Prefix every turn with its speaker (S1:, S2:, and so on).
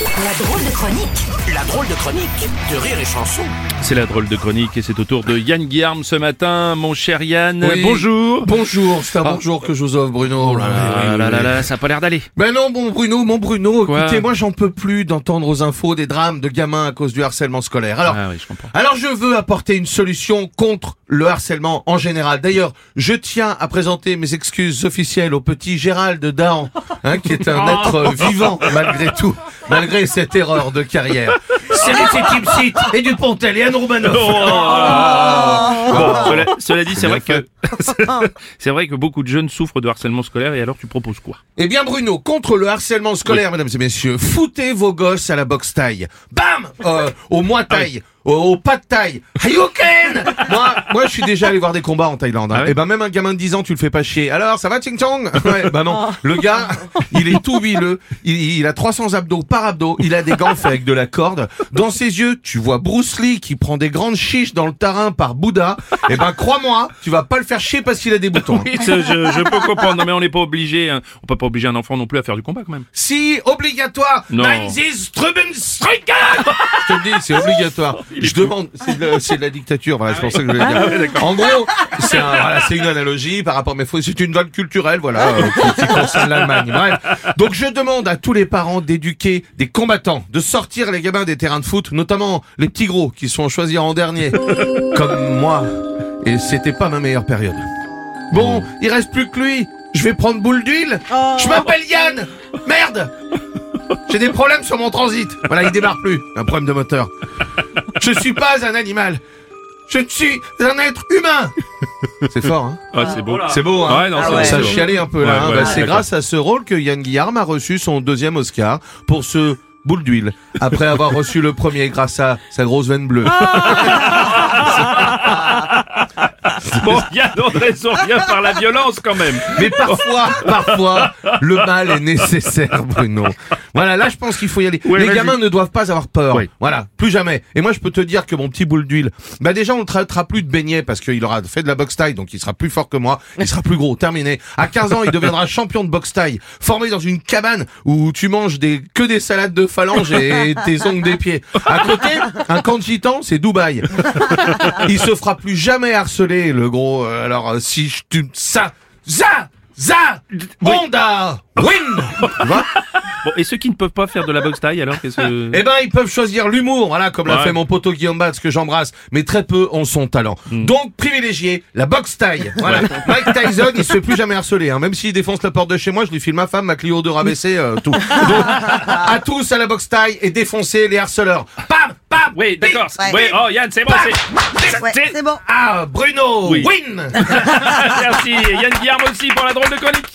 S1: La drôle de chronique
S2: La drôle de chronique de Rire et Chanson.
S3: C'est la drôle de chronique et c'est au tour de Yann Guillaume ce matin. Mon cher Yann,
S4: Oui.
S3: bonjour.
S4: Bonjour, c'est un bonjour que je vous offre, Bruno.
S3: Ah là là là, ça a pas l'air d'aller.
S4: Ben non, bon Bruno, mon Bruno,
S3: Quoi
S4: écoutez, moi j'en peux plus d'entendre aux infos des drames de gamins à cause du harcèlement scolaire. Alors,
S3: Ah oui, je comprends.
S4: alors je veux apporter une solution contre le harcèlement en général. D'ailleurs, je tiens à présenter mes excuses officielles au petit Gérald Dahan, hein, qui est un être vivant malgré tout, malgré cette erreur de carrière. C'est site et du Pontel et Anne Roumanoff.
S3: Bon, cela, cela dit, c'est vrai que c'est vrai que beaucoup de jeunes souffrent de harcèlement scolaire et alors tu proposes quoi?
S4: Eh bien Bruno, contre le harcèlement scolaire, mesdames et messieurs, foutez vos gosses à la boxe taille. Bam euh, Au moi taille. Au, au pas de taille. Hayuken Moi, moi, je suis déjà allé voir des combats en Thaïlande. hein.
S3: Ah ouais
S4: Et ben même un gamin de 10 ans, tu le fais pas chier. Alors, ça va, Ching Chong Ouais, bah non. Le gars, il est tout huileux. Il, il a 300 abdos par abdos. Il a des gants faits avec de la corde. Dans ses yeux, tu vois Bruce Lee qui prend des grandes chiches dans le terrain par Bouddha. Et ben crois-moi, tu vas pas le faire chier parce qu'il a des boutons.
S3: Oui, je, je peux comprendre. Non mais on n'est pas obligé. hein. On peut pas obliger un enfant non plus à faire du combat quand même.
S4: Si, obligatoire.
S3: Non.
S4: Nein, this Strubenstricken Je te le dis, c'est obligatoire. Je demande, c'est de, c'est de la dictature, voilà, c'est pour ça que je voulais dire. en gros, c'est un- voilà, c'est une analogie par rapport, mais faut- c'est une vague culturelle, voilà, euh, qui, qui concerne l'Allemagne. Bref. Donc je demande à tous les parents d'éduquer des combattants, de sortir les gamins des terrains de foot, notamment les petits gros qui sont choisis en dernier, comme moi. Et c'était pas ma meilleure période. Bon, il reste plus que lui. Je vais prendre boule d'huile. Je m'appelle Yann. Merde. J'ai des problèmes sur mon transit. Voilà, il démarre plus. Un problème de moteur. Je suis pas un animal. Je suis un être humain. C'est fort, hein
S3: Ah, c'est beau.
S4: C'est beau, hein
S3: Ouais, non, c'est
S4: Ah
S3: beau,
S4: Ça chialé un peu là.
S3: Ouais,
S4: hein.
S3: ouais,
S4: Bah, c'est grâce à ce rôle que Yann Guillaume a reçu son deuxième Oscar pour ce boule d'huile. Après avoir reçu le premier grâce à sa grosse veine bleue.
S3: Bon, Yann, on ne raison rien par la violence quand même.
S4: Mais parfois, parfois, le mal est nécessaire, Bruno. Voilà, là, je pense qu'il faut y aller.
S3: Ouais,
S4: les gamins ne doivent pas avoir peur.
S3: Oui.
S4: Voilà, plus jamais. Et moi, je peux te dire que mon petit boule d'huile, bah déjà, on ne traitera plus de beignet parce qu'il aura fait de la boxe taille, donc il sera plus fort que moi. Il sera plus gros. Terminé. À 15 ans, il deviendra champion de boxe taille, formé dans une cabane où tu manges des que des salades de phalanges et tes ongles des pieds. À côté, un camp de gitans, c'est Dubaï. Il se fera plus jamais harceler, le gros. euh, alors, euh, si je tu ça, za, za, Honda, win. Tu vois
S3: Bon, et ceux qui ne peuvent pas faire de la boxe taille alors qu'est-ce que
S4: Eh ben, ils peuvent choisir l'humour, voilà, comme l'a
S3: Ouais.
S4: fait mon poteau Guillaume Batz, que j'embrasse, mais très peu ont son talent. Donc, privilégier la boxe taille. Voilà. Mike Tyson, il se fait plus jamais harceler, hein. Même s'il défonce la porte de chez moi, je lui file ma femme, ma Clio de rabaissé, euh, tout. Donc, à tous à la boxe taille et défoncer les harceleurs. Pam, pam.
S3: Oui, d'accord.
S1: Ouais.
S3: Oui, oh Yann, c'est bon, c'est
S1: Ouais, c'est- bon.
S4: Ah, Bruno,
S3: Oui.
S4: win.
S3: Merci. Yann Guillaume aussi pour la drôle de chronique.